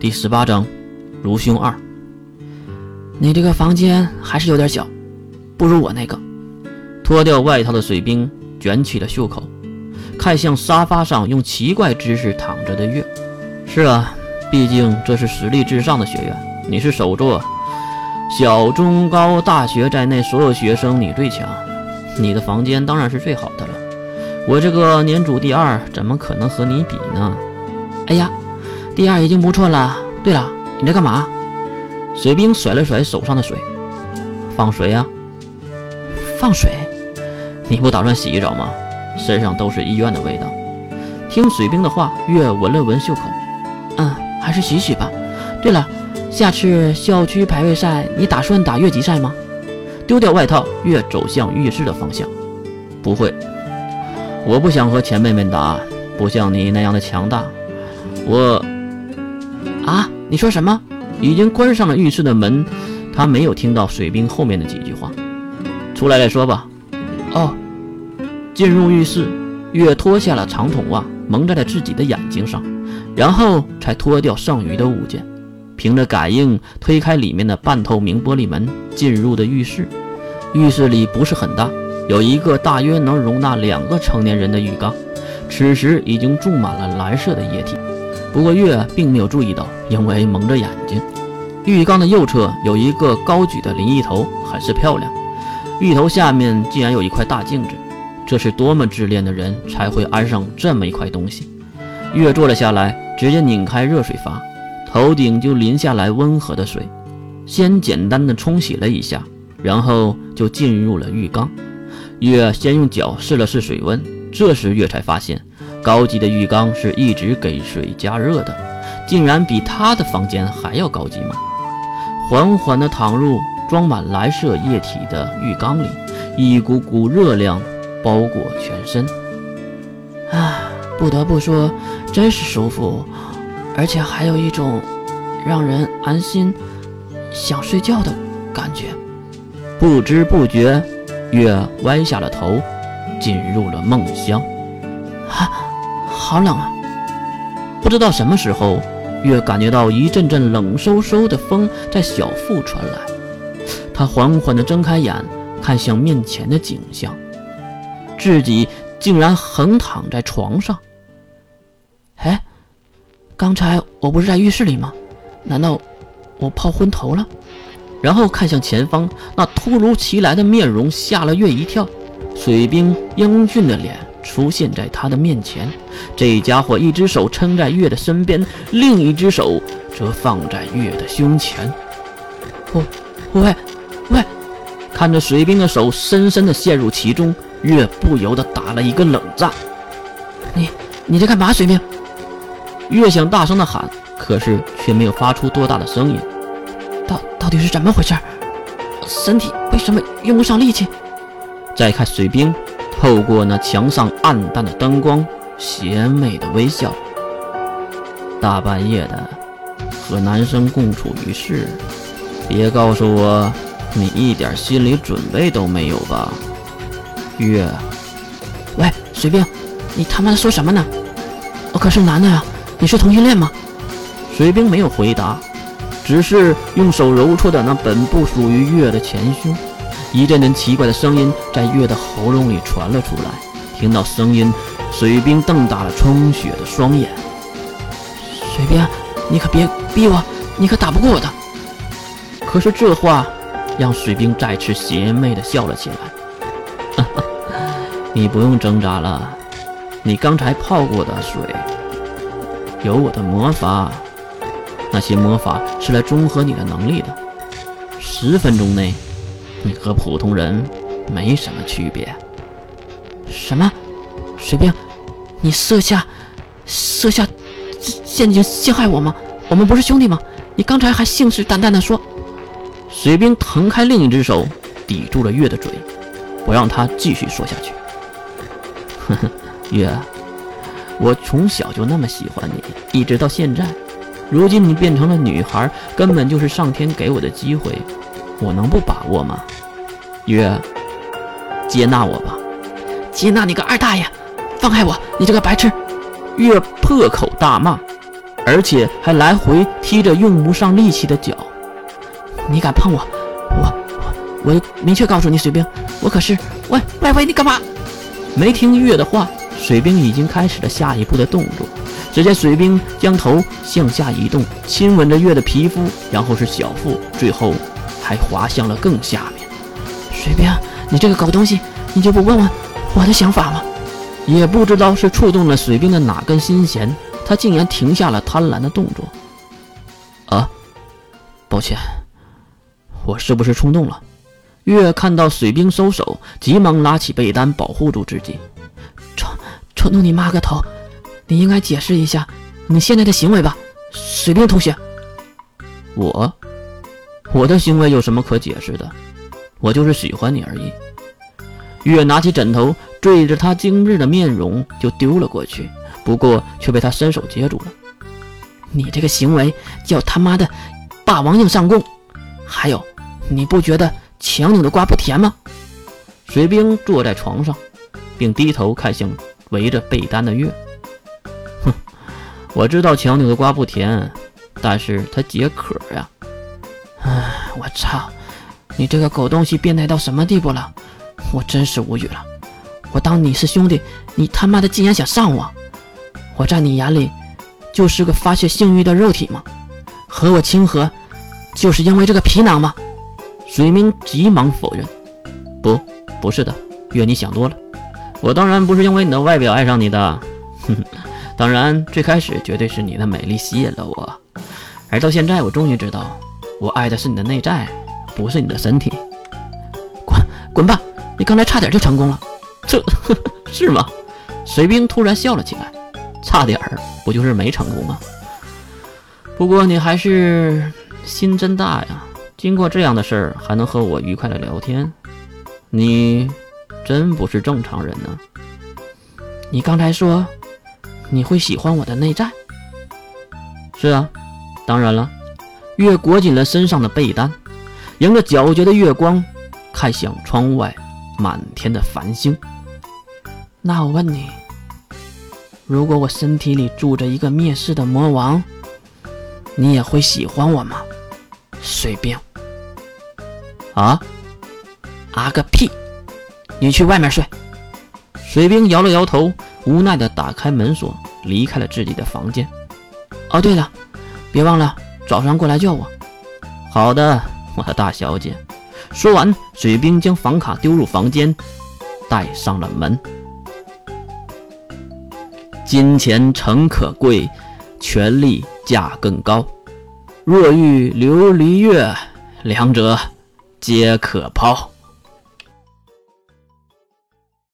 第十八章，如兄二。你这个房间还是有点小，不如我那个。脱掉外套的水兵卷起了袖口，看向沙发上用奇怪姿势躺着的月。是啊，毕竟这是实力至上的学院，你是首座，小、中、高、大学在内所有学生你最强，你的房间当然是最好的了。我这个年主第二，怎么可能和你比呢？哎呀！第二已经不错了。对了，你在干嘛？水兵甩了甩手上的水，放水啊！放水？你不打算洗一澡吗？身上都是医院的味道。听水兵的话，月闻了闻袖口，嗯，还是洗洗吧。对了，下次校区排位赛，你打算打越级赛吗？丢掉外套，月走向浴室的方向。不会，我不想和前辈们打，不像你那样的强大。我。啊！你说什么？已经关上了浴室的门，他没有听到水兵后面的几句话。出来再说吧。哦。进入浴室，月脱下了长筒袜，蒙在了自己的眼睛上，然后才脱掉剩余的物件，凭着感应推开里面的半透明玻璃门，进入的浴室。浴室里不是很大，有一个大约能容纳两个成年人的浴缸，此时已经注满了蓝色的液体。不过月并没有注意到，因为蒙着眼睛。浴缸的右侧有一个高举的淋浴头，很是漂亮。浴头下面竟然有一块大镜子，这是多么自恋的人才会安上这么一块东西。月坐了下来，直接拧开热水阀，头顶就淋下来温和的水。先简单的冲洗了一下，然后就进入了浴缸。月先用脚试了试水温，这时月才发现。高级的浴缸是一直给水加热的，竟然比他的房间还要高级吗？缓缓地躺入装满蓝色液体的浴缸里，一股股热量包裹全身。啊，不得不说，真是舒服，而且还有一种让人安心、想睡觉的感觉。不知不觉，月歪下了头，进入了梦乡。啊！好冷啊！不知道什么时候，月感觉到一阵阵冷飕飕的风在小腹传来。他缓缓地睁开眼，看向面前的景象，自己竟然横躺在床上。哎，刚才我不是在浴室里吗？难道我泡昏头了？然后看向前方，那突如其来的面容吓了月一跳，水兵英俊的脸。出现在他的面前，这家伙一只手撑在月的身边，另一只手则放在月的胸前。我，喂，喂！看着水兵的手深深的陷入其中，月不由得打了一个冷战。你，你在干嘛？水兵？月想大声的喊，可是却没有发出多大的声音。到到底是怎么回事？身体为什么用不上力气？再看水兵。透过那墙上暗淡的灯光，邪魅的微笑。大半夜的，和男生共处一室，别告诉我你一点心理准备都没有吧？月，喂，水兵，你他妈的说什么呢？我可是男的呀，你是同性恋吗？水兵没有回答，只是用手揉搓的那本不属于月的前胸。一阵阵奇怪的声音在月的喉咙里传了出来。听到声音，水兵瞪大了充血的双眼。水兵，你可别逼我，你可打不过我的。可是这话让水兵再次邪魅的笑了起来。你不用挣扎了，你刚才泡过的水有我的魔法，那些魔法是来中和你的能力的。十分钟内。你和普通人没什么区别。什么？水兵，你设下设下陷阱陷害我吗？我们不是兄弟吗？你刚才还信誓旦旦地说。水兵腾开另一只手，抵住了月的嘴，不让他继续说下去。呵呵，月，我从小就那么喜欢你，一直到现在。如今你变成了女孩，根本就是上天给我的机会。我能不把握吗？月，接纳我吧！接纳你个二大爷！放开我！你这个白痴！月破口大骂，而且还来回踢着用不上力气的脚。你敢碰我，我我我明确告诉你，水兵，我可是……喂喂喂，你干嘛？没听月的话，水兵已经开始了下一步的动作。只见水兵将头向下移动，亲吻着月的皮肤，然后是小腹，最后还滑向了更下面。水兵，你这个狗东西，你就不问问我的想法吗？也不知道是触动了水兵的哪根心弦，他竟然停下了贪婪的动作。啊，抱歉。我是不是冲动了？月看到水兵收手，急忙拉起被单保护住自己。冲冲动你妈个头！你应该解释一下你现在的行为吧，水兵同学。我，我的行为有什么可解释的？我就是喜欢你而已。月拿起枕头对着他精致的面容就丢了过去，不过却被他伸手接住了。你这个行为叫他妈的霸王硬上弓！还有。你不觉得强扭的瓜不甜吗？水兵坐在床上，并低头看向围着被单的月。哼，我知道强扭的瓜不甜，但是它解渴呀。唉，我操！你这个狗东西变态到什么地步了？我真是无语了。我当你是兄弟，你他妈的竟然想上我！我在你眼里就是个发泄性欲的肉体吗？和我亲和就是因为这个皮囊吗？水明急忙否认：“不，不是的，月，你想多了。我当然不是因为你的外表爱上你的，哼哼。当然，最开始绝对是你的美丽吸引了我，而到现在，我终于知道，我爱的是你的内在，不是你的身体。滚，滚吧！你刚才差点就成功了，这呵呵 是吗？”水兵突然笑了起来：“差点儿，不就是没成功吗？不过你还是心真大呀。”经过这样的事儿，还能和我愉快的聊天，你真不是正常人呢。你刚才说你会喜欢我的内在？是啊，当然了。月裹紧了身上的被单，迎着皎洁的月光，看向窗外满天的繁星。那我问你，如果我身体里住着一个灭世的魔王，你也会喜欢我吗？水兵。啊！啊个屁！你去外面睡。水兵摇了摇头，无奈地打开门锁，离开了自己的房间。哦，对了，别忘了早上过来叫我。好的，我的大小姐。说完，水兵将房卡丢入房间，带上了门。金钱诚可贵，权力价更高。若遇琉璃月，两者。皆可抛。